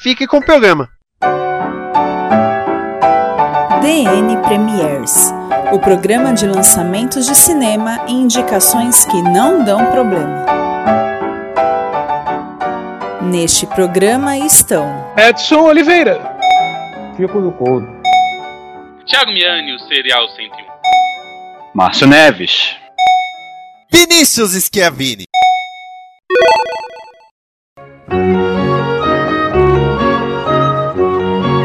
fique com o programa. DN Premiers, o programa de lançamentos de cinema e indicações que não dão problema. Neste programa estão Edson Oliveira, Chico do Couto, Thiago Miani, o Serial 101. Márcio Neves. Vinícius Schiavini.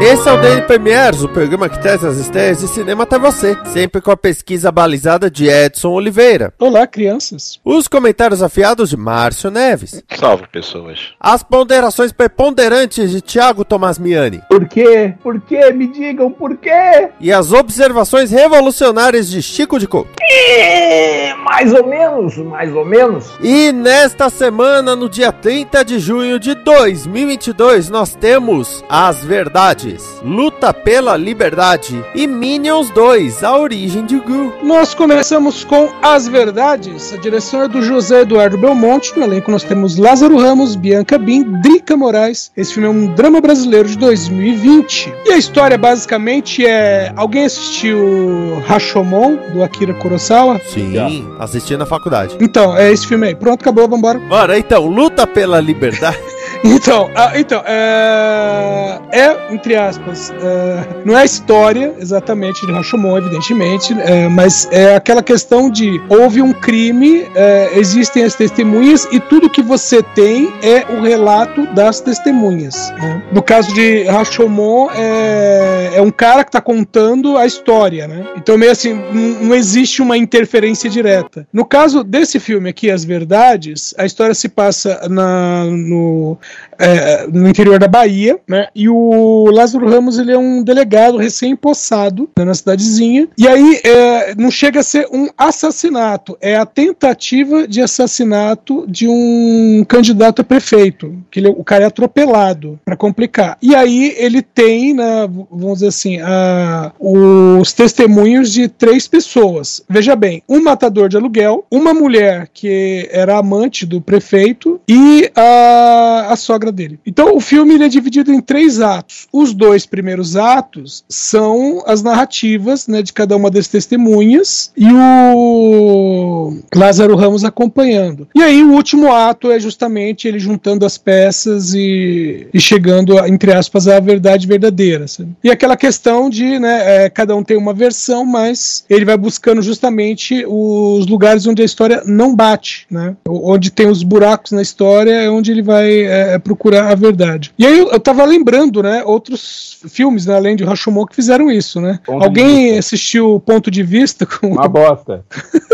Esse é o DN Premiers, o programa que traz as estreias de cinema até você, sempre com a pesquisa balizada de Edson Oliveira. Olá, crianças. Os comentários afiados de Márcio Neves. Salve pessoas. As ponderações preponderantes de Thiago Tomás Miani. Por quê? Por quê? Me digam por quê? E as observações revolucionárias de Chico de Couto. E... Mais ou menos, mais ou menos. E nesta semana, no dia 30 de junho de 2022, nós temos As Verdades, Luta pela Liberdade e Minions 2, A Origem de Gru. Nós começamos com As Verdades. A direção é do José Eduardo Belmonte. No elenco nós temos Lázaro Ramos, Bianca Bin, Drica Moraes. Esse filme é um drama brasileiro de 2020. E a história basicamente é. Alguém assistiu Rashomon, do Akira Kurosawa? Sim, assisti na faculdade. Então, é esse filme aí. Pronto, acabou, vambora. Bora, então, Luta pela Liberdade. Então, ah, então é, é, entre aspas, é, não é a história exatamente de Rashomon, evidentemente, é, mas é aquela questão de houve um crime, existem as testemunhas e tudo que você tem é o relato das testemunhas. né? No caso de Rashomon, é, é um cara que está contando a história, né? Então, meio assim, não, não existe uma interferência direta. No caso desse filme aqui, As Verdades, a história se passa na, no, é, no interior da Bahia, né? E o Lázaro Ramos ele é um delegado recém-possado né, na cidadezinha. E aí é, não chega a ser um assassinato, é a tentativa de assassinato de um candidato a prefeito, que ele, o cara é atropelado para complicar. E aí ele tem, né, vamos dizer assim, a, os testemunhos de três pessoas. Veja bem, um matador de aluguel, uma mulher que era amante do prefeito e a, a sogra dele. Então o filme é dividido em três atos. Os dois primeiros atos são as narrativas né, de cada uma das testemunhas e o Lázaro Ramos acompanhando. E aí o último ato é justamente ele juntando as peças e, e chegando, a, entre aspas, à verdade verdadeira. sabe? E aquela questão de né, é, cada um tem uma versão, mas ele vai buscando justamente os lugares onde a história não bate, né? onde tem os buracos na história, é onde ele vai é, procurar a verdade. E aí eu, eu tava lembrando, né, outros filmes, né, além de Rashomon, que fizeram isso, né? Ponto Alguém assistiu Ponto de Vista com Uma bosta.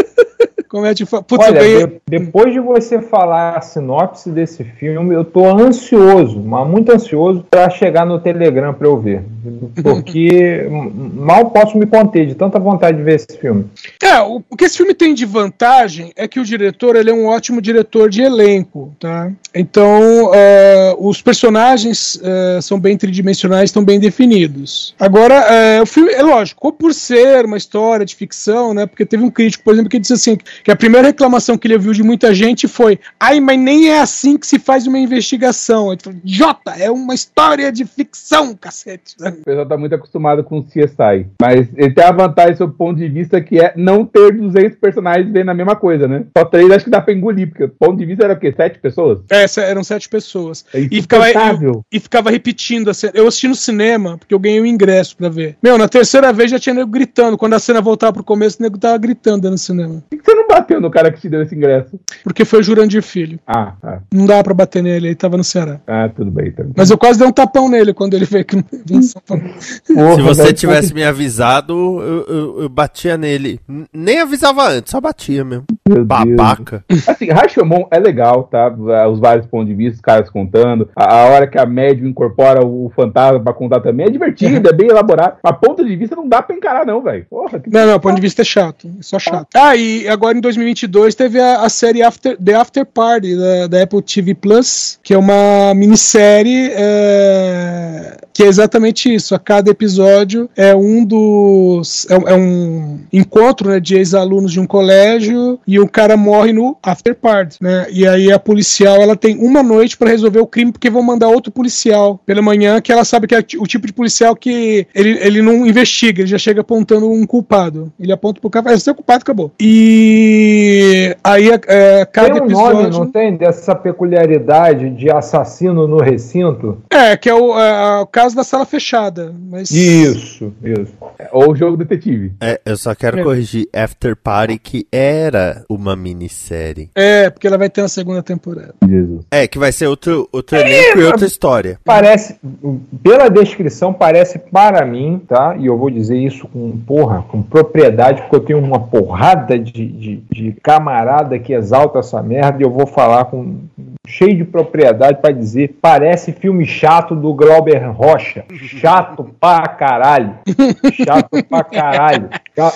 como é fa- Putz, Olha, ganhei- de- depois de você falar a sinopse desse filme, eu tô ansioso, mas muito ansioso pra chegar no Telegram pra eu ver. Porque mal posso me conter de tanta vontade de ver esse filme. É, o, o que esse filme tem de vantagem é que o diretor ele é um ótimo diretor de elenco, tá? Então, é, os personagens é, são bem tridimensionais, estão bem definidos. Agora, é, o filme, é lógico, por ser uma história de ficção, né? Porque teve um crítico, por exemplo, que disse assim, que a primeira reclamação que ele ouviu de muita gente foi ai, mas nem é assim que se faz uma investigação. Ele falou, Jota, é uma história de ficção, cacete. O pessoal tá muito acostumado com o CSI. Mas ele tem a vantagem, sob o ponto de vista, que é não ter 200 personagens vendo a mesma coisa, né? Só três acho que dá pra engolir, porque o ponto de vista era o quê? Sete pessoas? É, eram sete pessoas. É E ficava, insuportável. e ficava repetindo a cena. Eu assisti no cinema, porque eu ganhei o ingresso pra ver. Meu, na terceira vez já tinha nego gritando. Quando a cena voltava pro começo, o nego tava gritando no cinema. Por que você não bateu no cara que te deu esse ingresso? Porque foi o Jurandir Filho. Ah, tá. Não dava pra bater nele, ele tava no Ceará. Ah, tudo bem, então. Mas eu quase dei um tapão nele quando ele veio aqui no São Porra, Se você tivesse me avisado, eu, eu- eu batia nele. Nem avisava antes, só batia mesmo. meu Deus. Babaca. Assim, Rashomon é legal, tá? Os vários pontos de vista, os caras contando. A, a hora que a médium incorpora o fantasma pra contar também é divertido, é bem elaborado. Mas ponto de vista não dá pra encarar, não, velho. Que Não, não, ponto de vista é chato. É só chato. Ah, e agora em 2022 teve a, a série After, The After Party da, da Apple TV Plus, que é uma minissérie é, que é exatamente isso. A cada episódio é um dos. É, um- é um encontro né, de ex-alunos de um colégio e o cara morre no After Party. Né? E aí a policial ela tem uma noite pra resolver o crime, porque vão mandar outro policial pela manhã, que ela sabe que é o tipo de policial que ele, ele não investiga, ele já chega apontando um culpado. Ele aponta pro cara e "Esse é o culpado, acabou. E aí é, cada Tem um episódio. nome, não tem? Dessa peculiaridade de assassino no recinto? É, que é o, é, o caso da sala fechada. Mas... Isso, isso. Ou o jogo detetive. É, eu só quero É. corrigir After Party, que era uma minissérie. É, porque ela vai ter uma segunda temporada. Jesus. É, que vai ser outro, outro elenco e outra história. Parece, pela descrição, parece para mim, tá? E eu vou dizer isso com porra, com propriedade, porque eu tenho uma porrada de, de, de camarada que exalta essa merda e eu vou falar com cheio de propriedade para dizer, parece filme chato do Glauber Rocha. Chato pra caralho. Chato pra caralho.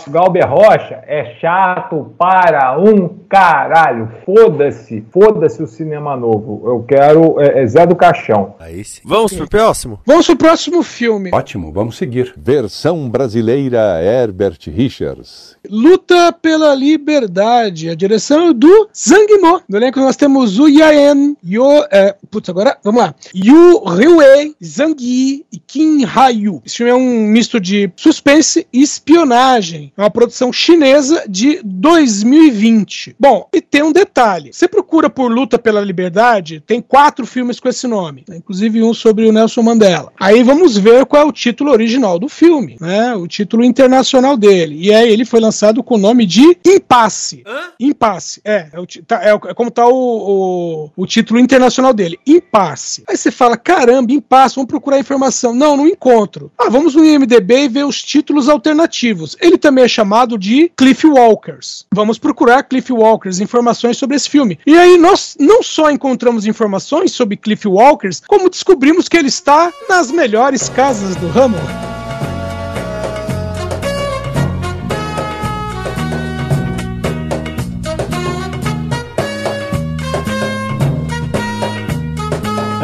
Glauber Rocha é chato para um caralho. Foda-se. Foda-se o cinema novo. Eu quero é, é Zé do Caixão. Aí sim. Vamos pro próximo? Vamos pro próximo filme. Ótimo, vamos seguir. Versão brasileira Herbert Richards. Luta pela Liberdade. A direção é do Zhang Mo. No elenco nós temos o Yaen, Yo, é, putz, agora, vamos lá. Yu Ryue, Zhang Yi e Kim Hayu. Esse filme é um misto de suspense e espionagem. É uma produção chinesa de 2020. Bom, e tem um detalhe. Você procura por Luta pela Liberdade, tem quatro filmes com esse nome. né? Inclusive um sobre o Nelson Mandela. Aí vamos ver qual é o título original do filme, né? O título internacional dele. E aí ele foi lançado com o nome de Impasse. Impasse, é. É, o tá- é é como tá o, o, o título internacional dele. Impasse. Aí você fala, caramba, Impasse, vamos procurar informação. Não, não encontro. Ah, vamos no IMDB e ver os títulos alternativos. Ele também é chamado de Cliff Walkers. Vamos procurar Cliff Walkers, informações sobre esse filme. E aí nós não só encontramos informações sobre Cliff Walkers, como descobrimos que ele está nas melhores casas do ramo.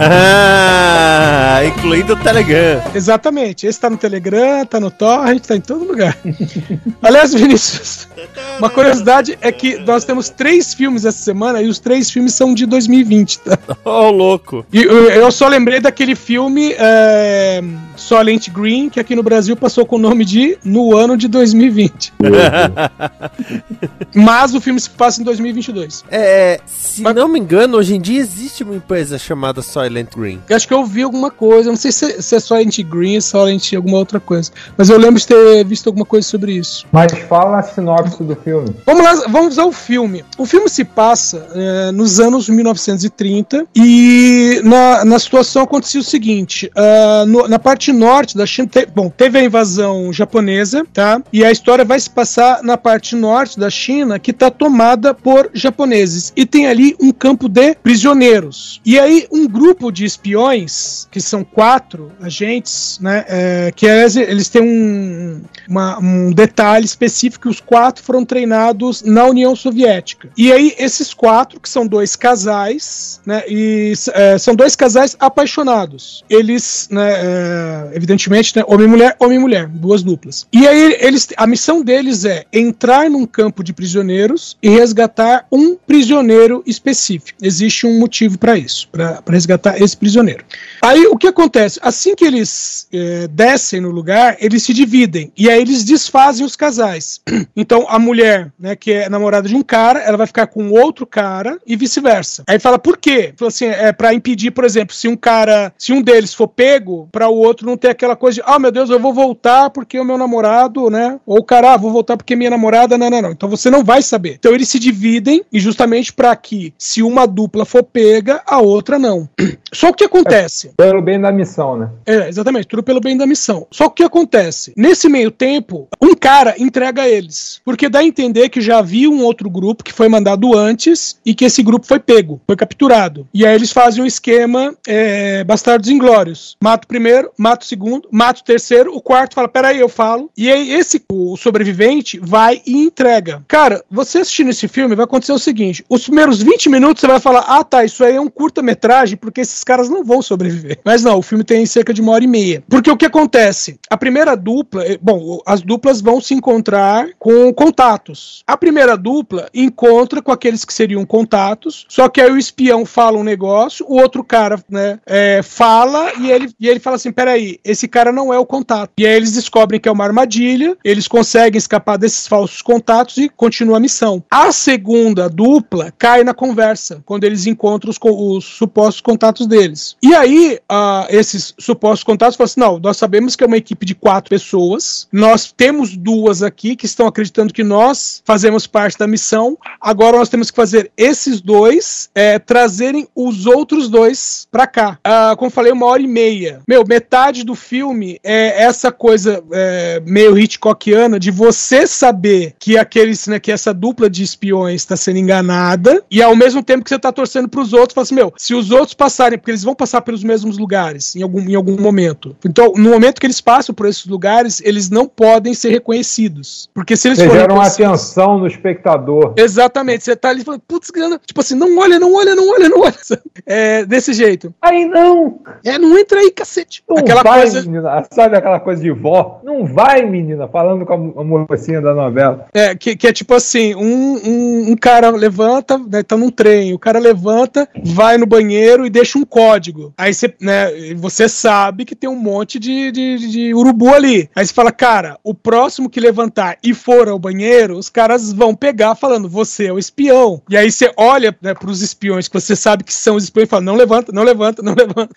Ah, incluindo o Telegram. Exatamente. Esse tá no Telegram, tá no Torrent, tá em todo lugar. Aliás, Vinícius, uma curiosidade é que nós temos três filmes essa semana e os três filmes são de 2020, tá? Ô, louco. E eu, eu só lembrei daquele filme é, Solent Green, que aqui no Brasil passou com o nome de No Ano de 2020. Mas o filme se passa em 2022. É, se não me engano, hoje em dia existe uma empresa chamada Silent Green. Eu acho que eu vi alguma coisa, não sei se, se é Solent Green, Solent alguma outra coisa. Mas eu lembro de ter visto alguma coisa sobre isso. Mas fala a sinopse do filme. Vamos lá, vamos ao filme. O filme se passa é, nos anos 1930 e na, na situação acontecia o seguinte: ah, no- na parte norte da China, te- bom, teve a invasão japonesa, tá? E a história vai se passar na parte norte da China que está tomada por japoneses e tem ali um campo de prisioneiros. E aí um grupo de espiões que são quatro agentes, né? é, que eles, eles têm um, uma- um detalhe específico: que os quatro foram treinados na União Soviética. E aí, esses quatro, que são dois casais, né? E é, são dois casais apaixonados. Eles, né, é, evidentemente, né, homem e mulher, homem e mulher, duas duplas. E aí, eles, a missão deles é entrar num campo de prisioneiros e resgatar um prisioneiro específico. Existe um motivo para isso, para resgatar esse prisioneiro. Aí o que acontece? Assim que eles eh, descem no lugar, eles se dividem e aí eles desfazem os casais. Então a mulher, né, que é namorada de um cara, ela vai ficar com outro cara e vice-versa. Aí fala por quê? Fala assim, é para impedir, por exemplo, se um cara, se um deles for pego, para o outro não tem aquela coisa de, ah, meu Deus, eu vou voltar porque o meu namorado, né? Ou o cara, ah, vou voltar porque minha namorada, não, não, não. Então você não vai saber. Então eles se dividem e justamente para que, se uma dupla for pega, a outra não. Só o que acontece? Pelo bem da missão, né? É, exatamente, tudo pelo bem da missão. Só que o que acontece? Nesse meio tempo, um cara entrega eles. Porque dá a entender que já havia um outro grupo que foi mandado antes e que esse grupo foi pego, foi capturado. E aí eles fazem um esquema é, Bastardos Inglórios. Mata o primeiro, mata o segundo, mata o terceiro, o quarto fala, peraí, eu falo. E aí esse, o sobrevivente, vai e entrega. Cara, você assistindo esse filme, vai acontecer o seguinte, os primeiros 20 minutos você vai falar, ah tá, isso aí é um curta-metragem, porque esses caras não vão sobreviver. Mas não, o filme tem cerca de uma hora e meia. Porque o que acontece? A primeira dupla, eh, bom, as duplas vão se encontrar com contatos. A primeira dupla encontra com aqueles que seriam contatos, só que aí o espião fala um negócio, o outro cara, né, é, fala e ele, e ele fala assim: peraí, esse cara não é o contato. E aí eles descobrem que é uma armadilha, eles conseguem escapar desses falsos contatos e continua a missão. A segunda dupla cai na conversa, quando eles encontram os, os supostos contatos deles. E aí, esses supostos contatos falam assim: não, nós sabemos que é uma equipe de quatro pessoas, nós temos duas aqui que estão acreditando que nós fazemos parte da missão, agora nós temos que fazer esses dois é, trazerem os outros dois pra cá. Uh, como falei, uma hora e meia. Meu, metade do filme é essa coisa é, meio Hitchcockiana de você saber que aqueles, né, que essa dupla de espiões está sendo enganada e ao mesmo tempo que você tá torcendo pros outros, fala assim, meu, se os outros passarem, porque eles vão passar pelos mesmos lugares em algum, em algum momento. Então, no momento que eles passam por esses lugares, eles não podem ser reconhecidos. Porque se eles Você forem atenção no espectador. Exatamente, você tá ali falando, putz, grana. Tipo assim, não olha, não olha, não olha, não olha. É, desse jeito. Aí não! É, não entra aí, cacete. Não Aquela vai, coisa. menina. Sabe aquela coisa de vó? Não vai, menina, falando com a mo- a mocinha da novela. É, que, que é tipo assim, um, um, um cara levanta, né, tá num trem, o cara levanta, vai no banheiro e deixa um código. Aí você, né, você sabe que tem um monte de, de, de urubu ali. Aí você fala, cara, o próximo que levantar e for ao banheiro, os caras vão pegar falando, você é o espião. E aí você olha né, pros espiões que você sabe que são os espiões e fala, não levanta, não levanta, não levanta.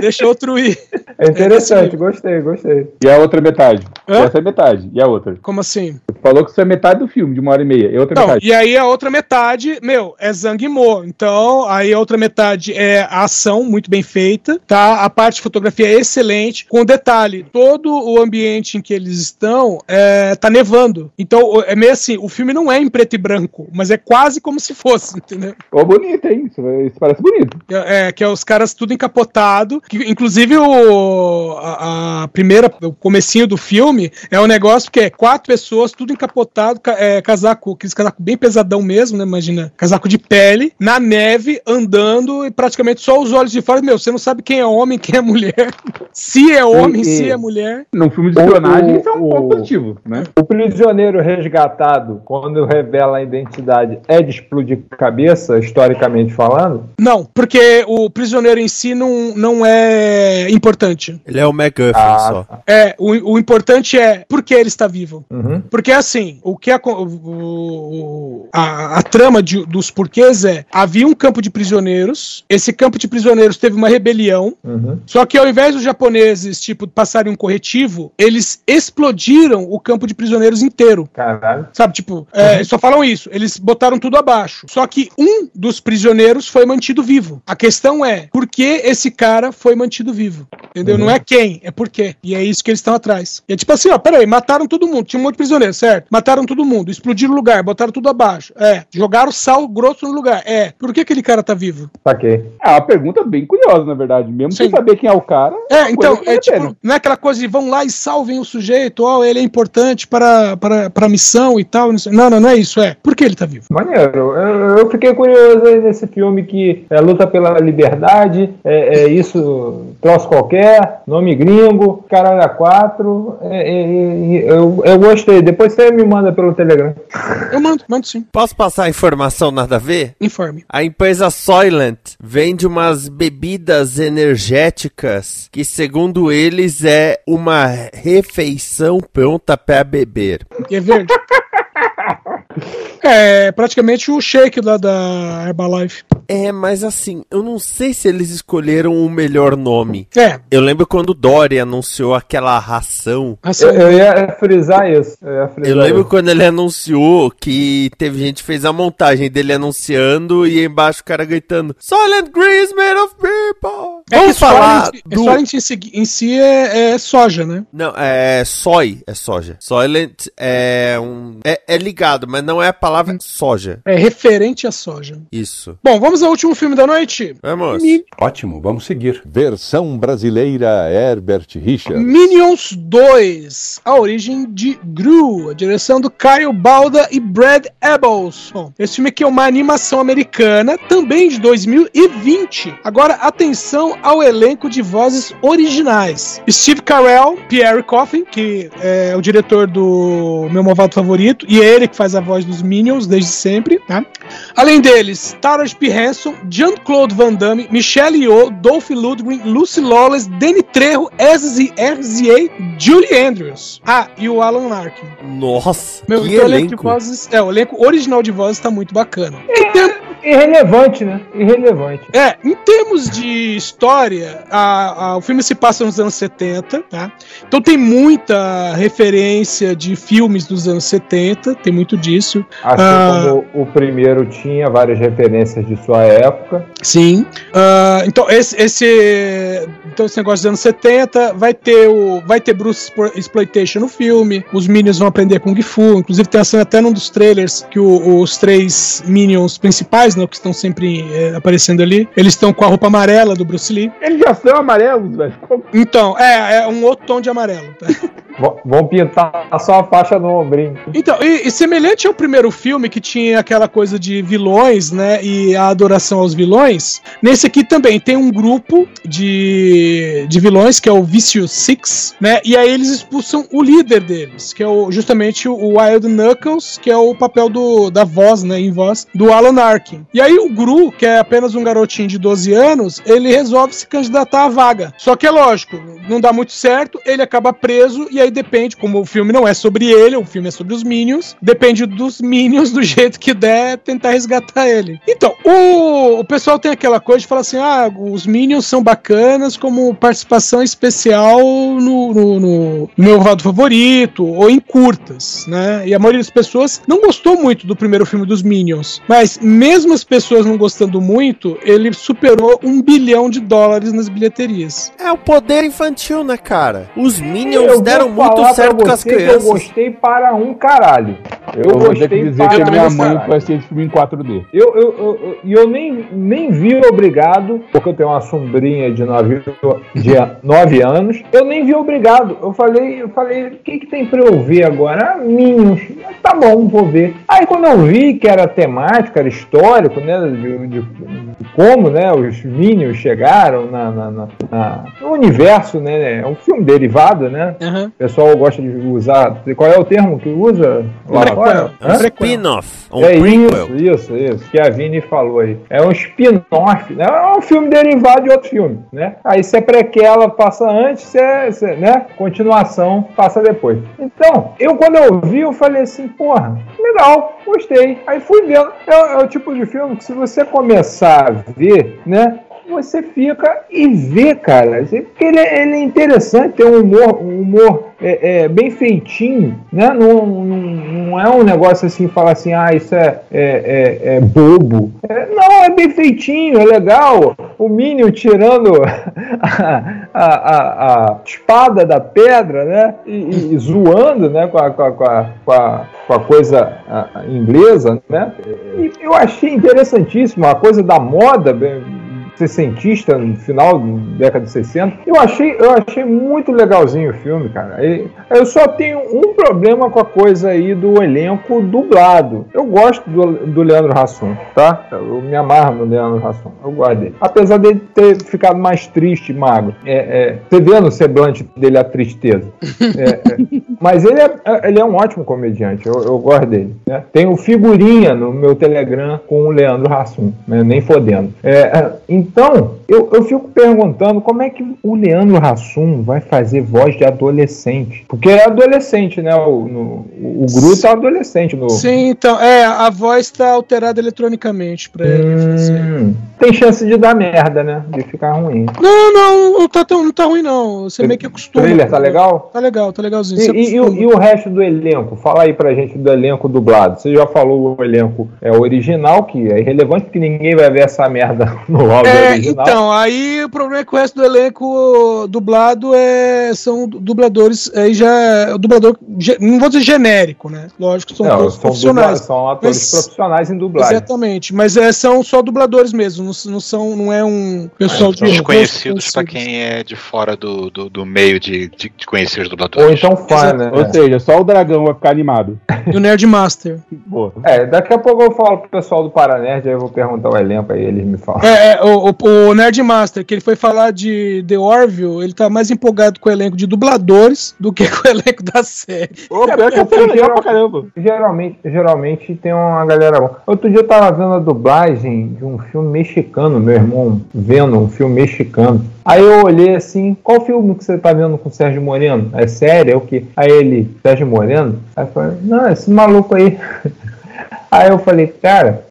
Deixa outro ir. É interessante, gostei, gostei. E a outra metade? Hã? Essa é metade. E a outra? Como assim? Você falou que isso é metade do filme, de uma hora e meia. E outra Não, metade? e aí a outra metade, meu, é Zangmo. Então, aí a outra metade é a ação muito bem feita, tá? A parte de fotografia é excelente, com detalhe, todo o ambiente em que eles estão é, tá nevando. Então, é meio assim, o filme não é em preto e branco, mas é quase como se fosse, entendeu? Ô, bonito, hein? Isso, isso parece bonito. É, que é os caras tudo encapotado. Que, inclusive, o, a, a primeira, o comecinho do filme é um negócio que é quatro pessoas, tudo encapotado, ca- é, casaco, aqueles casaco bem pesadão mesmo, né? Imagina, casaco de pele, na neve, andando e praticamente só os olhos de fora. Meu, você não sabe quem é homem, quem é mulher. Se é homem, E- se é mulher. Num filme de espionagem, isso é um o- ponto positivo, né? O prisioneiro resgatado, quando revela a identidade, é de explodir cabeça, historicamente falando? Não, porque o prisioneiro em si não, não é importante. Ele é o MacGuffin Ah, só. tá. É, o, o importante é por que ele está vivo. Uhum. Porque assim, o que a, o- a, a trama de- dos porquês é: havia um campo de prisioneiros, esse campo de prisioneiros teve uma rebelião, Uhum. só que ao invés dos japoneses, tipo, passarem um corretivo, eles explodiram o campo de prisioneiros inteiro. Caralho. Sabe, tipo, é, só falam isso. Eles botaram tudo abaixo. Só que um dos prisioneiros foi mantido vivo. A questão é, por que esse cara foi mantido vivo? Entendeu? Não é quem, é por quê. E é isso que eles estão atrás. E é tipo assim, ó, peraí, mataram todo mundo. Tinha um monte de prisioneiro, certo? Mataram todo mundo, explodiram o lugar, botaram tudo abaixo. É. Jogaram sal grosso no lugar. É. Por que aquele cara tá vivo? Saquei. É uma pergunta bem curiosa, na verdade. Mesmo sem Sim. saber quem é o cara. É, então, é tipo, não é aquela coisa de vão lá e salvem o sujeito, ó, ele é importante para, para, para a missão e tal. Não, não, não, é isso, é. Por que ele tá vivo? Maneiro. Eu, eu fiquei curioso aí nesse filme que é luta pela liberdade, é, é isso, troço qualquer, nome gringo, caralho a quatro. é, é, é, eu, eu gostei. Depois você me manda pelo Telegram. Eu mando, mando sim. Posso passar a informação nada a ver? Informe. A empresa Soylent vende umas bebidas energéticas que, segundo eles, é uma refeição pronta para beber. É verde. é praticamente o shake lá da Herbalife. É, mas assim, eu não sei se eles escolheram o melhor nome. É, Eu lembro quando o Dory anunciou aquela ração. Eu, eu ia frisar isso. Eu, ia frisar Eu lembro isso. quando ele anunciou que teve gente que fez a montagem dele anunciando e embaixo o cara gritando Silent Green is made of people. É Vamos falar Soylent, do... Soylent em, si- em si é, é soja, né? Não, é soy, é soja. Soylent é um... É, é ligado, mas não é a palavra soja. É referente à soja. Isso. Bom, vamos ao último filme da noite. Vamos. Mi- Ótimo, vamos seguir. Versão brasileira Herbert Richards. Minions 2, a origem de Gru, a direção do Kyle Balda e Brad Abelson. Esse filme aqui é uma animação americana, também de 2020. Agora, atenção ao elenco de vozes originais. Steve Carell, Pierre Coffin, que é o diretor do Meu Malvado Favorito, e é ele que faz a voz dos Minions desde sempre, tá? Além deles, Taraji P. Henson, Jean-Claude Van Damme, Michelle Yeoh, Dolph Lundgren, Lucy Lawless, Danny Trejo, Ezzy RZA, Julie Andrews. Ah, e o Alan Larkin. Nossa, Meu, que então o elenco de elenco. vozes, é, o elenco original de vozes tá muito bacana. Em tem- Irrelevante, né? Irrelevante. É, em termos de história, a- a- o filme se passa nos anos 70, tá? Então tem muita referência de filmes dos anos 70, tem muito disso. Assim Ah. como o primeiro tinha várias referências de sua época. Sim. Ah, então, esse, esse, então, esse negócio dos anos 70 vai ter o. Vai ter Bruce Exploitation no filme. Os Minions vão aprender Kung Fu. Inclusive, tem a cena até num dos trailers que o- os três Minions principais, né? Que estão sempre eh, aparecendo ali. Eles estão com a roupa amarela do Bruce Lee. Eles já são amarelos, velho. Então, é, é um outro tom de amarelo. tá? Vão pintar só a faixa no ombrinho. Então, e, e semelhante ao primeiro filme que tinha aquela coisa de vilões, né, e a adoração aos vilões, nesse aqui também tem um grupo de, de vilões que é o Vicious Six, né, e aí eles expulsam o líder deles, que é o, justamente o Wild Knuckles, que é o papel do, da voz, né, em voz, do Alan Arkin. E aí o Gru, que é apenas um garotinho de 12 anos, ele resolve se candidatar à vaga. Só que é lógico, não dá muito certo, ele acaba preso e aí depende, como o filme não é sobre ele, o filme é sobre os Minions, depende dos Minions do jeito que der tentar resgatar ele. Então, o, o pessoal tem aquela coisa de falar assim: ah, os Minions são bacanas como participação especial no, no, no meu lado favorito ou em curtas, né? E a maioria das pessoas não gostou muito do primeiro filme dos Minions, mas mesmo as pessoas não gostando muito, ele superou um bilhão de dólares nas bilheterias. É o poder infantil, né, cara? Os Eu Minions vou deram muito certo pra com as você que Eu crianças. gostei para um caralho. Eu, vou ter que gostei dizer que para a minha mãe caralho. foi assistir filme em 4D. Eu, eu, eu, eu- e eu nem, nem vi obrigado, porque eu tenho uma sombrinha de 9 de nove anos. Eu nem vi obrigado. Eu falei, eu falei, o que, que tem pra eu ver agora? Ah, Minions. Tá bom, vou ver. Aí quando eu vi que era temático, era histórico, né? De, de- de como né, os Minions chegaram na, na- na- na- no universo, né? É um filme derivado, né? O pessoal gosta de usar. Qual é o termo que usa? lá? É um spin-off. Um é prequel. isso, isso, isso, que a Vini falou aí. É um spin-off, né? É um filme derivado de outro filme, né? Aí se é prequela, passa antes, se é, se é, né? Continuação, passa depois. Então, eu quando eu vi, eu falei assim, porra, legal, gostei. Aí fui vendo. É, é o tipo de filme que se você começar a ver, né? Você fica e vê, cara. Porque ele, é- ele é interessante, tem um humor, um humor é, é, bem feitinho, né? Não, não, não é um negócio assim, falar assim, ah, isso é, é, é- é bobo. É, não, é bem feitinho, é legal. O Minion tirando a, a- a- a espada da pedra, né? E, e- zoando, né? Com a, com a, com a, com a- coisa inglesa, né? E eu achei interessantíssimo a coisa da moda, bem, sessentista no final da década de 60. Eu achei, eu achei muito legalzinho o filme, cara. Eu só tenho um problema com a coisa aí do elenco dublado. Eu gosto do, do Leandro Hassum, tá? Eu me amarro no Leandro Hassum. Eu gosto dele. Apesar dele ter ficado mais triste magro. É, é, você vê no semblante dele a tristeza. É, é. Mas ele é, ele é um ótimo comediante. Eu, eu gosto dele. né? Tenho figurinha no meu Telegram com o Leandro Hassum, né? nem fodendo. É, é, então, Eu, eu fico perguntando como é que o Leandro Hassum vai fazer voz de adolescente. Porque é adolescente, né? O, no, o é adolescente. No... Sim, então, é, a voz está alterada eletronicamente pra ele. Hum, tem chance de dar merda, né? De ficar ruim. Não, não, não tá, tão, não tá ruim, não. Você meio que O acostuma. trailer tá legal? Tá legal, tá legalzinho. E, e- o, e o resto do elenco? Fala aí pra gente do elenco dublado. Você já falou o elenco é original, que é irrelevante, porque ninguém vai ver essa merda no áudio É, original. então, aí o problema é que o resto do elenco dublado é, são dubladores, aí já é o dublador, não vou dizer genérico, né? Lógico que são Não, são, profissionais. dubla- são atores Mas- profissionais em dublagem. Exatamente, mas é, são só dubladores mesmo, não, não são, não é um pessoal de Desconhecidos pra quem é de fora do, do, do meio de, de, de conhecer os dubladores. Ou então fã, né? Ou seja, só o dragão vai ficar animado. E o Nerd Master. Boa. É, daqui a pouco eu falo pro pessoal do Paranerd, aí eu vou perguntar o elenco, aí eles me falam. É, é, o, o, o Nerd Master, que ele foi falar de The Orville, ele tá mais empolgado com o elenco de dubladores do que com o elenco da série. Ô, pior que é porque legal pra caramba. Geralmente, geralmente tem uma galera boa. Outro dia eu tava vendo a dublagem de um filme mexicano, meu irmão vendo um filme mexicano. Aí eu olhei assim, qual filme que você tá vendo com o Sérgio Moreno? É sério? É o que? Aí ele, Sérgio Moreno? Aí eu falei, não, esse maluco aí. Aí eu falei, cara,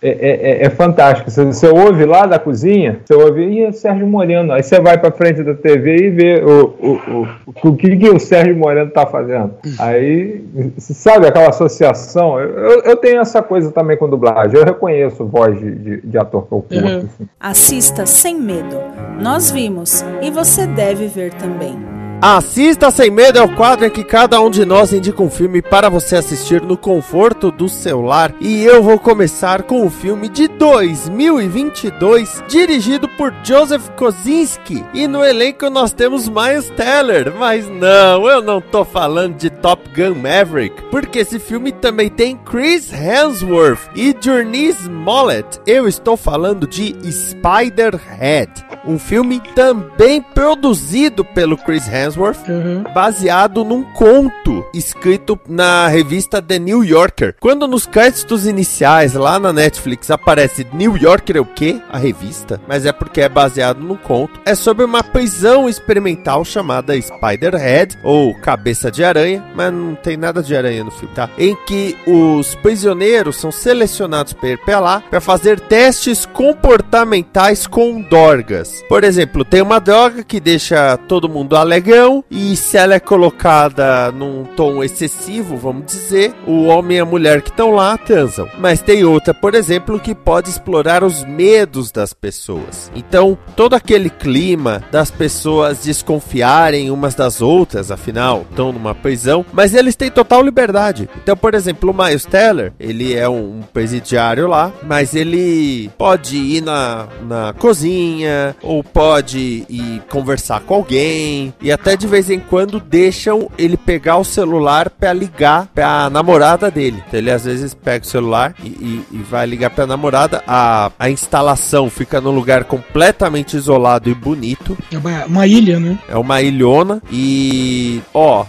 é, é- é- é fantástico. Você, você ouve lá da cozinha, você ouve, e é Sérgio Moreno. Aí você vai pra frente da TV e vê o, o, o, o que, que o Sérgio Moreno tá fazendo. Aí, sabe aquela associação? Eu, eu- eu tenho essa coisa também com dublagem. Eu reconheço voz de, de, de ator que eu curto. Uhum. assim. Assista sem medo. Nós vimos e você deve ver também. Assista Sem Medo é o quadro em que cada um de nós indica um filme para você assistir no conforto do celular. E eu vou começar com o filme de 2022, dirigido por Joseph Kosinski. E no elenco nós temos Miles Teller. Mas não, eu não tô falando de Top Gun Maverick, porque esse filme também tem Chris Hemsworth e Journey Smollett. Eu estou falando de Spider-Head, um filme também produzido pelo Chris Hemsworth Uhum. baseado num conto escrito na revista The New Yorker. Quando nos créditos iniciais lá na Netflix aparece New Yorker é o quê? A revista, mas é porque é baseado num conto. É sobre uma prisão experimental chamada Spider-Head ou Cabeça de Aranha, mas não tem nada de aranha no filme, tá? Em que os prisioneiros são selecionados para ir pra lá para fazer testes comportamentais com drogas. Por exemplo, tem uma droga que deixa todo mundo alegão e se ela é colocada num tom excessivo, vamos dizer, o homem e a mulher que estão lá transam. Mas tem outra, por exemplo, que pode explorar os medos das pessoas. Então, todo aquele clima das pessoas desconfiarem umas das outras, afinal, estão numa prisão, mas eles têm total liberdade. Então, por exemplo, o Miles Teller, ele é um, um presidiário lá, mas ele pode ir na, na cozinha, ou pode ir conversar com alguém, e até de vez em quando deixam ele pegar o celular pra ligar pra namorada dele. Então, ele às vezes pega o celular e, e- e vai ligar pra namorada. A, a instalação fica num lugar completamente isolado e bonito. É uma, uma ilha, né? É uma ilhona e ó,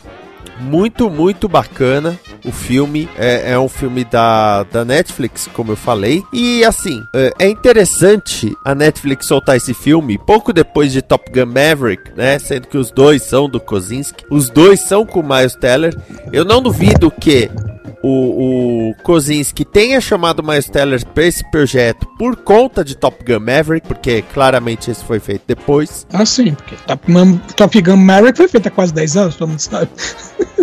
muito, muito bacana. O filme é, é um filme da, da Netflix, como eu falei. E assim, é, é interessante a Netflix soltar esse filme pouco depois de Top Gun Maverick, né? Sendo que os dois são do Kozinski. Os dois são com o Miles Teller. Eu não duvido que o, o Kozinski tenha chamado Miles Teller para esse projeto por conta de Top Gun Maverick, porque claramente esse foi feito depois. Ah, sim, porque Top, Top Gun Maverick foi feito há quase 10 anos, todo mundo sabe.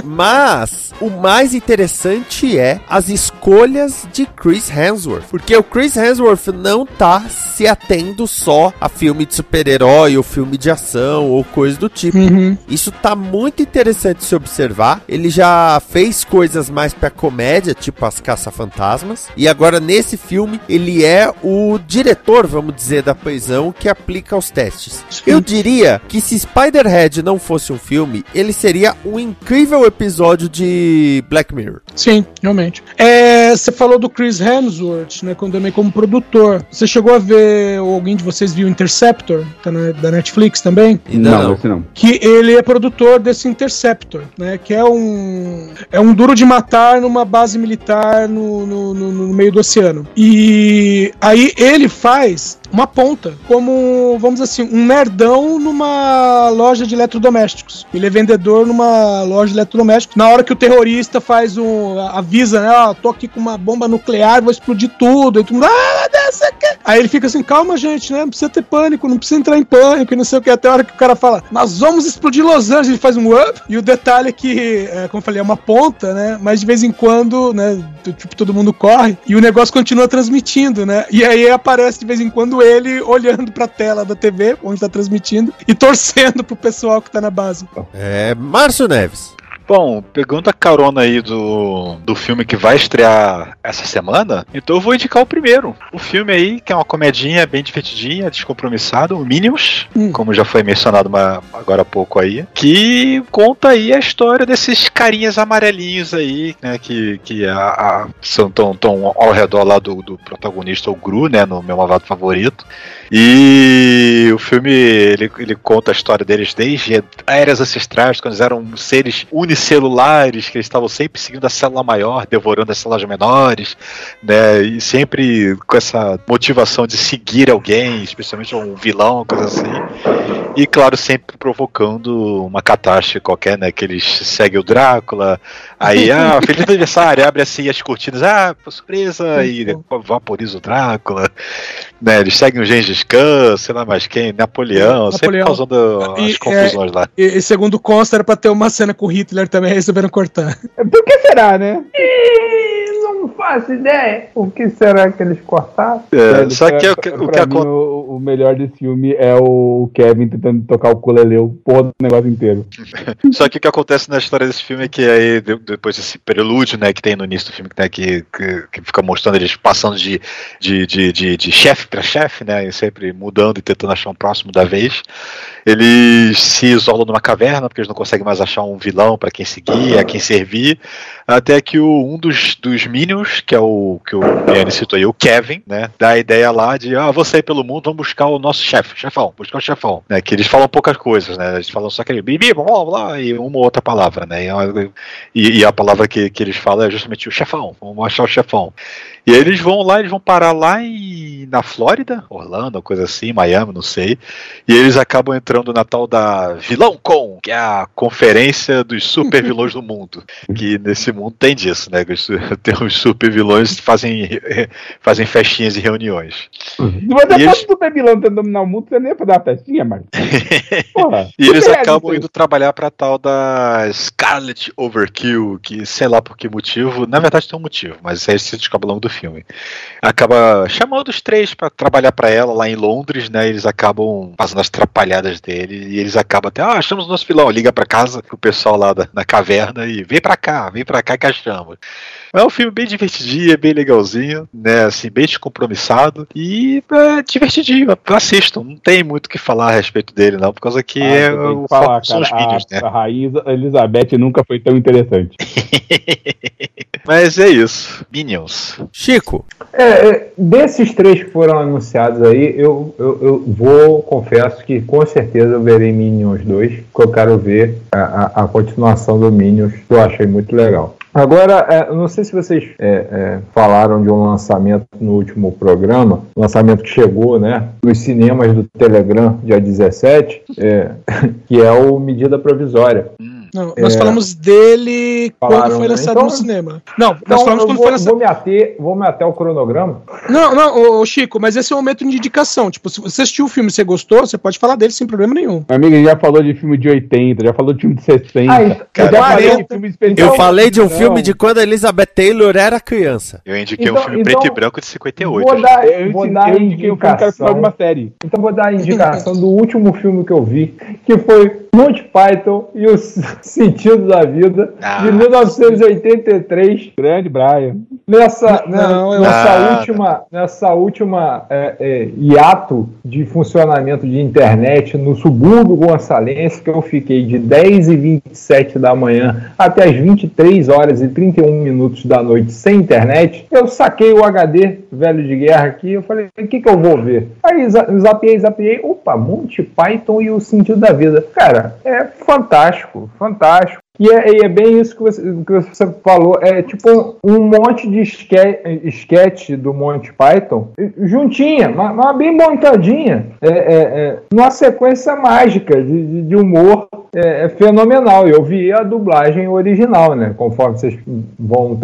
Mas o mais interessante é as escolhas de Chris Hemsworth. Porque o Chris Hemsworth não tá se atendo só a filme de super-herói ou filme de ação ou coisa do tipo. Uhum. Isso tá muito interessante se observar. Ele já fez coisas mais pra comédia, tipo As Caça-Fantasmas. E agora nesse filme ele é o diretor, vamos dizer, da prisão que aplica os testes. Eu diria que se Spider-Head não fosse um filme, ele seria um incrível episódio de Black Mirror. Sim, realmente. É, você falou do Chris Hemsworth, né, quando também como produtor. Você chegou a ver, ou alguém de vocês viu Interceptor, tá na- da Netflix também? Não, não. esse não. que ele é produtor desse Interceptor, né? Que é um é um duro de matar numa base militar no, no, no- no meio do oceano. E aí ele faz uma ponta, como, vamos dizer assim, um nerdão numa loja de eletrodomésticos. Ele é vendedor numa loja de eletrodomésticos. Na hora que o terrorista faz um. avisa, né? Ó, tô aqui com uma bomba nuclear, vou explodir tudo. E todo mundo, ah, dessa aqui. Aí ele fica assim, calma, gente, né? Não precisa ter pânico, não precisa entrar em pânico e não sei o que. Até a hora que o cara fala, nós vamos explodir Los Angeles, ele faz um up. E o detalhe é que, é, como eu falei, é uma ponta, né? Mas de vez em quando, né? Tipo, todo mundo corre e o negócio continua transmitindo, né? E aí aparece de vez em quando ele olhando pra tela da TV, onde tá transmitindo, e torcendo pro pessoal que tá na base. É, Márcio Neves. Bom, pegando a carona aí do, do filme que vai estrear essa semana, então eu vou indicar o primeiro. O filme aí, que é uma comedinha bem divertidinha, descompromissado, o Minions, Hum. como já foi mencionado uma- agora há pouco aí, que conta aí a história desses carinhas amarelinhos aí, né, que, que a, a- são tão, tão ao redor lá do, do protagonista, o Gru, né, no meu malvado favorito. E o filme ele, ele conta a história deles desde eras ancestrais, quando eles eram seres unicelulares, que eles estavam sempre seguindo a célula maior, devorando as células menores, né? E sempre com essa motivação de seguir alguém, especialmente um vilão, coisa assim. E claro, sempre provocando uma catástrofe qualquer, né? Que eles seguem o Drácula, aí, ah, feliz aniversário, abre assim as cortinas, ah, surpresa, e vaporiza o Drácula, né? Eles seguem o Gengis Khan, sei lá mais quem, Napoleão, sempre Napoleão. causando E, as confusões lá. E, e segundo consta, era pra ter uma cena com o Hitler também, resolveram cortar. Por que será, né? Não faço ideia. O que será que eles cortaram? É, Velho, só pra- que o que, o que acontece. o, o melhor desse filme é o Kevin tentando tocar o ukulele, o porra do negócio inteiro. Só que o que acontece na história desse filme é que aí, de- depois desse prelúdio, né, que tem no início do filme, né, que, que, que fica mostrando eles passando de, de, de, de, de chefe para chefe, né, e sempre mudando e tentando achar um próximo da vez, eles se isolam numa caverna, porque eles não conseguem mais achar um vilão para quem seguir, a quem servir, até que o, um dos, dos Minions, que é o que o Miane citou aí, o Kevin, né, dá a ideia lá de, ah, sair pelo mundo, vamos buscar o nosso chefe, chefão, buscar o chefão, né, que eles falam poucas coisas, né, eles falam só aquele bibi, blá, blá, blá, e uma ou outra palavra, né, e, e- e a palavra que, que eles falam é justamente o chefão, vamos achar o chefão. E aí eles vão lá, eles vão parar lá em, na Flórida, Orlando, coisa assim, Miami, não sei. E eles acabam entrando na tal da Vilão Con, que é a conferência dos super vilões do mundo. Que nesse mundo tem disso, né? Tem os super vilões que fazem, fazem festinhas e reuniões. Se você E eles- super vilão tentando dominar o mundo, você nem ia fazer uma festinha, Marcos. Porra. E eles acabam indo trabalhar pra tal da Scarlet Overkill, que sei lá por que motivo, na verdade tem um motivo, mas isso aí se descobre ao longo do filme. Acaba chamando os três pra trabalhar pra ela lá em Londres, né? Eles acabam fazendo as trapalhadas dele e eles acabam até, ah, achamos o nosso vilão, liga pra casa pro pessoal lá da, na caverna e vem pra cá, vem pra cá que achamos. É um filme bem divertidinho, é bem legalzinho, né? Assim, bem descompromissado e é divertidinho. Assistam, não tem muito o que falar a respeito dele, não, por causa que Ah, é, que o falar, são os cara, vídeos, né? a Raíza Elizabeth nunca foi tão interessante. Mas é isso. Minions. Chico. É, é, desses três que foram anunciados aí, eu, eu, eu vou, confesso que com certeza eu verei Minions 2, porque eu quero ver a, a, a continuação do Minions, que eu achei muito legal. Agora, é, eu não sei se vocês é, é, falaram de um lançamento no último programa, lançamento que chegou né, nos cinemas do Telegram, dia 17, é, que é o Medida Provisória. Não, nós É. falamos dele quando Falaram, foi né? lançado Então- no cinema. Não, nós Então, falamos eu quando vou, foi lançado. vou me ater, vou me ater ao cronograma. Não, não, ô, ô, Chico, mas esse é um momento de indicação. Tipo, se você assistiu o filme e você gostou, você pode falar dele sem problema nenhum. Meu amigo, ele já falou de filme de 80, já falou de filme de 60. Ah, então- então falei de filme Eu falei de um Não. filme de quando a Elizabeth Taylor era criança. Eu indiquei um Então- filme então- preto e branco de 58. Vou dar, Eu, vou eu, dar a indiquei o filme que era o de uma série. Então vou dar a indicação do último filme que eu vi, que foi Monty Python e o Sentido da Vida, Ah. de 1983. Grande Brian. Nessa, né, Não, eu- nessa Ah, última, nessa última é, é, hiato de funcionamento de internet no subúrbio gonçalense, que eu fiquei de 10 e 27 da manhã até as 23 horas e 31 minutos da noite sem internet, eu saquei o HD velho de guerra aqui, eu falei, o que que eu vou ver? Aí za- zapiei, zapiei, opa, Monty Python e o Sentido da Vida. Cara, é fantástico, fantástico. E é, é bem isso que você, que você falou. É tipo um, monte de sketch do Monty Python juntinha, mas, mas bem montadinha. É, é, é, numa sequência mágica de, de humor é, é, fenomenal. Eu vi a dublagem original, né? Conforme vocês vão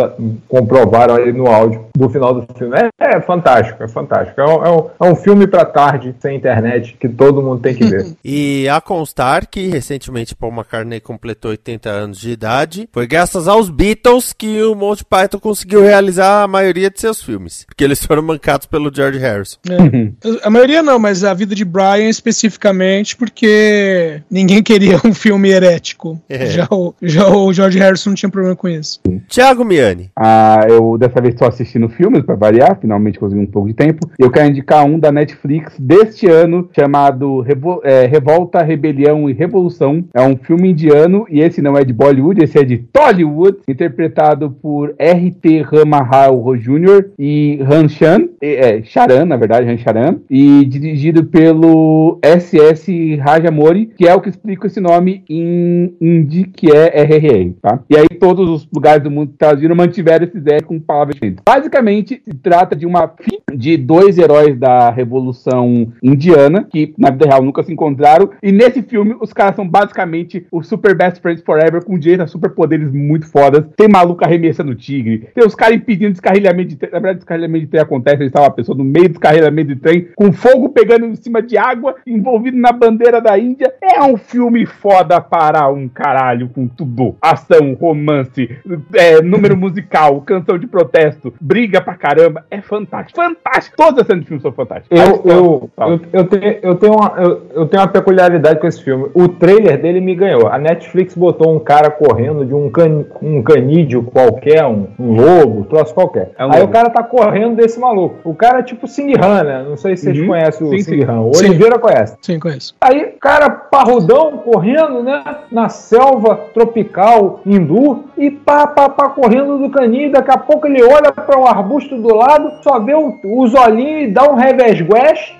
comprovar aí no áudio do final do filme. É, é fantástico, é fantástico. É um, é um, é um filme para tarde, sem internet, que todo mundo tem que ver. e a constar que recentemente Paul McCartney completou 80 anos de idade. Foi graças aos Beatles que o Monty Python conseguiu realizar a maioria de seus filmes. Porque eles foram mancados pelo George Harrison. É. a maioria não, mas a vida de Brian especificamente, porque ninguém queria um filme herético. É. Já, o, já o George Harrison não tinha problema com isso. Tiago Miani. Ah, eu dessa vez estou assistindo filmes para variar, finalmente consegui um pouco de tempo. Eu quero indicar um da Netflix deste ano, chamado Revo é, Revolta, Rebelião e Revolução. É um filme indiano e esse não é de Bollywood, esse é de Tollywood, interpretado por R.T. Ramahal Jr. e Ranchan, é, Charan, na verdade, Rancharan, e dirigido pelo S.S. Rajamori, que é o que explica esse nome em hindi, que é RRA, tá? E aí todos os lugares do mundo traduziram mantiveram esse R com palavras diferentes. Basicamente, se trata de uma de dois heróis da Revolução Indiana, que na vida real nunca se encontraram, e nesse filme os caras são basicamente os super best friends forever, com direito a superpoderes muito fodas. Tem maluco arremessando tigre, tem os caras impedindo descarrilhamento de trem. Na verdade, descarrilhamento de trem acontece, eles estavam uma pessoa no meio do descarrilhamento de trem, com fogo pegando em cima de água, envolvido na bandeira da Índia. É um filme foda para um caralho, com tudo. Ação, romance, é, número musical, canção de protesto, briga pra caramba. É fantástico. Fantástico. Todas as cenas do filme são fantásticas. Eu, eu, eu, eu, tenho, eu, tenho uma, eu, eu tenho uma peculiaridade com esse filme. O trailer dele me ganhou. A Netflix botou um cara correndo de um, can, um canídeo qualquer, um, um lobo, troço qualquer. É um Aí lobo. o cara tá correndo desse maluco. O cara é tipo Singhan, né? Não sei se vocês uhum. conhecem o Singhan. O Oliveira conhece. Sim, conheço. Aí, cara parrudão correndo, né? Na selva tropical hindu e pá, pá, pá, correndo do caninho. Daqui a pouco ele olha para o um arbusto do lado, só vê o, os olhinhos e dá um revés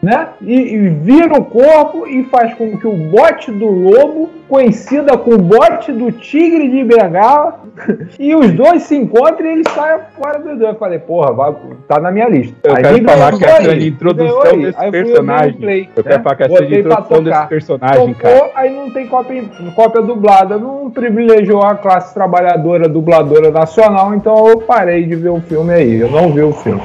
né? E, e vira o corpo e faz com que o bote do lobo, conhecida com o bote do tigre de Bengala, e os dois se encontram e ele sai fora do Eu falei, porra, vai, tá na minha lista. Eu aí quero falar que essa de introdução desse personagem. Eu quero né? falar que essa de introdução desse personagem, Tocou, cara. Aí não tem cópia, cópia dublada, não privilegiou a classe trabalhadora dubladora nacional, então eu parei de ver o filme aí. Eu não vi o filme.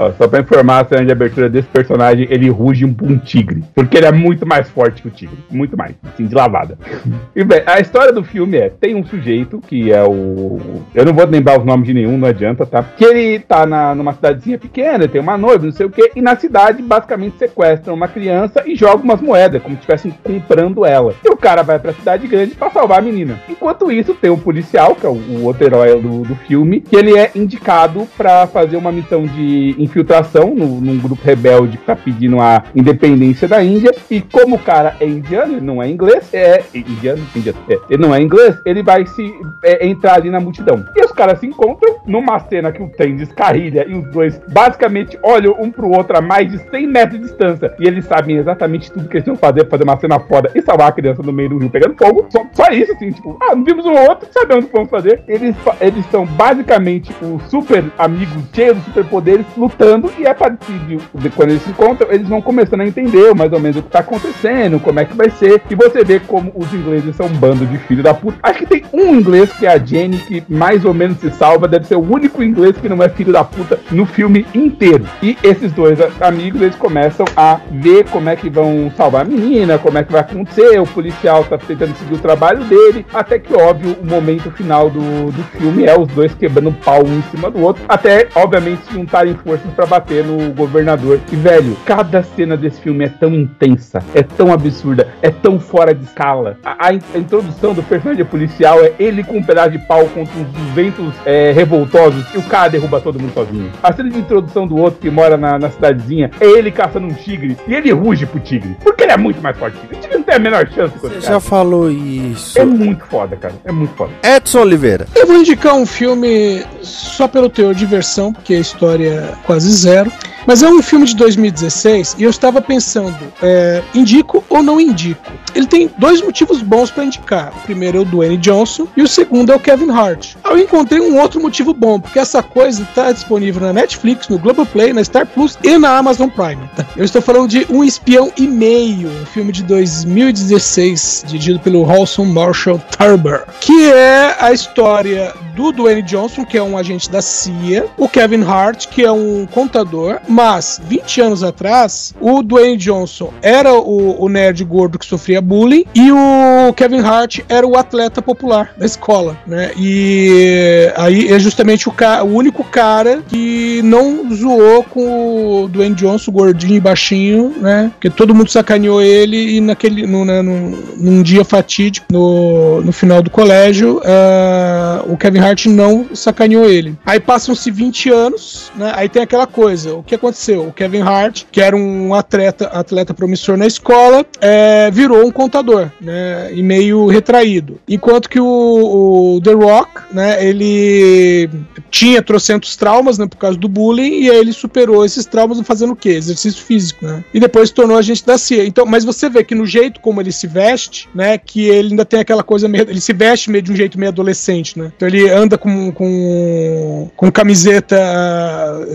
Ó, só pra informar, a cena de abertura desse personagem, ele ruge um, um tigre. Porque ele é muito mais forte que o tigre. Muito mais, assim, de lavada. E, bem, a história do filme é: tem um sujeito que é o. Eu não vou lembrar os nomes de nenhum, não adianta, tá? Que ele tá na, numa cidadezinha pequena, tem uma noiva, não sei o quê, e na cidade basicamente sequestram uma criança e jogam umas moedas, como se estivessem comprando ela. E o cara vai pra cidade grande pra salvar a menina. Enquanto isso, tem um policial, que é o, o outro herói do, do filme, que ele é indicado para fazer uma missão de infiltração no, num grupo rebelde que tá pedindo a independência da Índia. E como o cara é indiano, ele não é inglês, é. Indiano? Indiano. É, ele não é inglês, ele vai se é, entrar ali na multidão. E os caras se encontram numa cena que o trem descarrilha e os dois basicamente olham um pro outro a mais de 100 metros de distância. E eles sabem exatamente tudo que eles vão fazer pra fazer uma cena foda e salvar a criança no meio do rio pegando fogo. Só, só isso, assim, tipo, ah, não vimos um outro, sabemos o que vamos fazer. Eles, eles são basicamente os super amigos cheios de superpoderes lutando e é parecido quando eles se encontram, eles vão começando a entender mais ou menos o que tá acontecendo, como é que vai ser, e você vê como os ingleses são um bando de filho da puta. Acho que tem um inglês que é a Jenny que mais ou menos se salva, deve ser o único inglês que não é filho da puta no filme inteiro. E esses dois amigos, eles começam a ver como é que vão salvar a menina, como é que vai acontecer, o policial tá tentando seguir o trabalho dele, até que, óbvio, o momento final do, do filme é os dois quebrando pau um em cima do outro, até, obviamente, se juntarem forças para bater no governador. E, velho, cada cena desse filme é tão intensa, é tão absurda, é tão fora de escala. A, a, a introdução do personagem policial é ele com um pedaço de pau contra uns 200 é, revoltosos e o cara derruba todo mundo sozinho. A cena de introdução do outro que mora na, na cidadezinha é ele caçando um tigre e ele ruge pro tigre. Porque ele é muito mais forte que ele. O tigre não tem a menor chance Você já falou isso. É muito foda, cara. É muito foda. Edson Oliveira. Eu vou indicar um filme só pelo teor de versão, porque a história quase zero. Mas é um filme de 2016 e eu estava pensando, é, indico ou não indico? Ele tem dois motivos bons para indicar. O primeiro é o Dwayne Johnson e o segundo é o Kevin Hart. Eu encontrei um outro motivo bom, porque essa coisa está disponível na Netflix, no Globoplay, na Star Plus e na Amazon Prime. Eu estou falando de Um Espião e Meio, um filme de 2016, dirigido pelo Halson Marshall Turber, que é a história do Dwayne Johnson, que é um agente da CIA, o Kevin Hart, que é um contador, mas 20 anos atrás, o Dwayne Johnson era o, o nerd gordo que sofria bullying e o Kevin Hart era o atleta popular da escola, né? E aí é justamente o, o único cara que não zoou com o Dwayne Johnson, gordinho e baixinho, né? Porque todo mundo sacaneou ele e naquele, no, né, num, num dia fatídico, no, no final do colégio, uh, o Kevin Hart não sacaneou ele. Aí passam-se 20 anos, né? Aí tem aquela coisa, o que aconteceu? O Kevin Hart, que era um atleta, atleta promissor na escola, é, virou um contador, né? E meio retraído. Enquanto que o, o The Rock, né? Ele tinha trocentos traumas, né? Por causa do bullying, e aí ele superou esses traumas fazendo o quê? Exercício físico, né? E depois tornou agente da CIA. Então, mas você vê que no jeito como ele se veste, né? Que ele ainda tem aquela coisa meio. Ele se veste meio de um jeito meio adolescente, né? Então ele anda com, com, com camiseta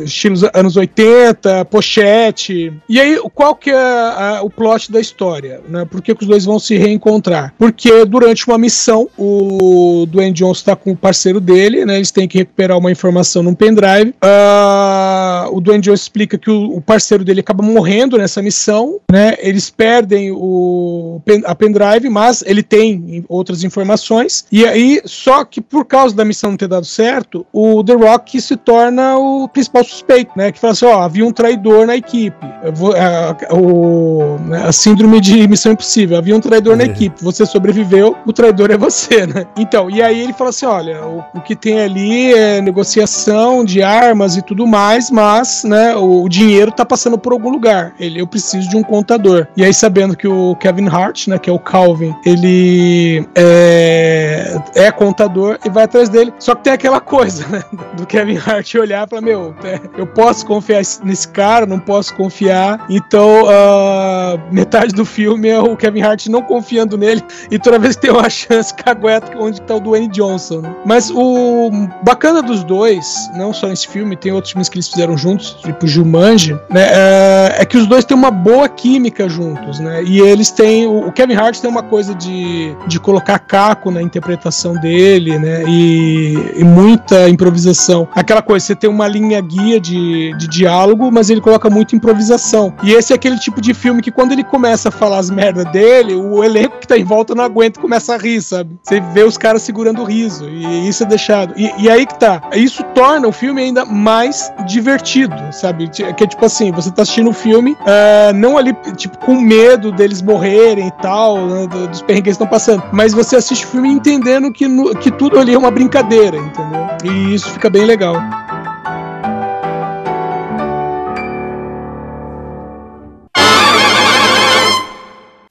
estilo anos 80, pochete. E aí, qual que é a, o plot da história? Né? Por que, que os dois vão se reencontrar? Porque durante uma missão, o Dwayne Johnson está com o parceiro dele, né? Eles têm que recuperar uma informação num pendrive. Uh, o Dwayne Johnson explica que o, o, parceiro dele acaba morrendo nessa missão, né? Eles perdem o, a pendrive, mas ele tem outras informações. E aí, só que por causa da missão não ter dado certo, o The Rock se torna o principal suspeito, né? Que fala assim: ó, havia um traidor na equipe. A, o, né, a, síndrome de missão impossível. Havia um traidor é. na equipe. Você sobreviveu, o traidor é você, né? Então, e aí ele fala assim: olha, o, o que tem ali é negociação de armas e tudo mais, mas, né, o, o dinheiro tá passando por algum lugar. Ele, eu preciso de um contador. E aí, sabendo que o Kevin Hart, né, que é o Calvin, ele é, é contador e vai atrás dele. Só que tem aquela coisa, né, do Kevin Hart olhar e falar: meu, é, eu posso confiar nesse cara, não posso confiar. Então, uh, metade do filme é o Kevin Hart não confiando nele e toda vez que tem uma chance, cagueta onde tá o Dwayne Johnson. Né? Mas o bacana dos dois, não só nesse filme, tem outros filmes que eles fizeram juntos, tipo Jumanji, né? É, é que os dois têm uma boa química juntos, né? E eles têm. O Kevin Hart tem uma coisa de, de colocar caco na interpretação dele, né? E, e muita improvisação. Aquela coisa, você tem uma linha guia de, de diálogo, mas ele coloca muita improvisação. E esse é aquele tipo de filme que quando ele começa a falar as merdas dele, o elenco que tá em volta não aguenta e começa a rir, sabe? Você vê os caras segurando o riso. E isso é deixado. E, e aí que tá. Isso torna o filme ainda mais divertido, sabe? Que é tipo assim, você tá assistindo o um filme, uh, não ali, tipo, com medo deles morrerem e tal, né, dos perrengues que estão passando. Mas você assiste o filme entendendo que, no, que tudo ali é uma brincadeira, entendeu? E isso fica bem legal.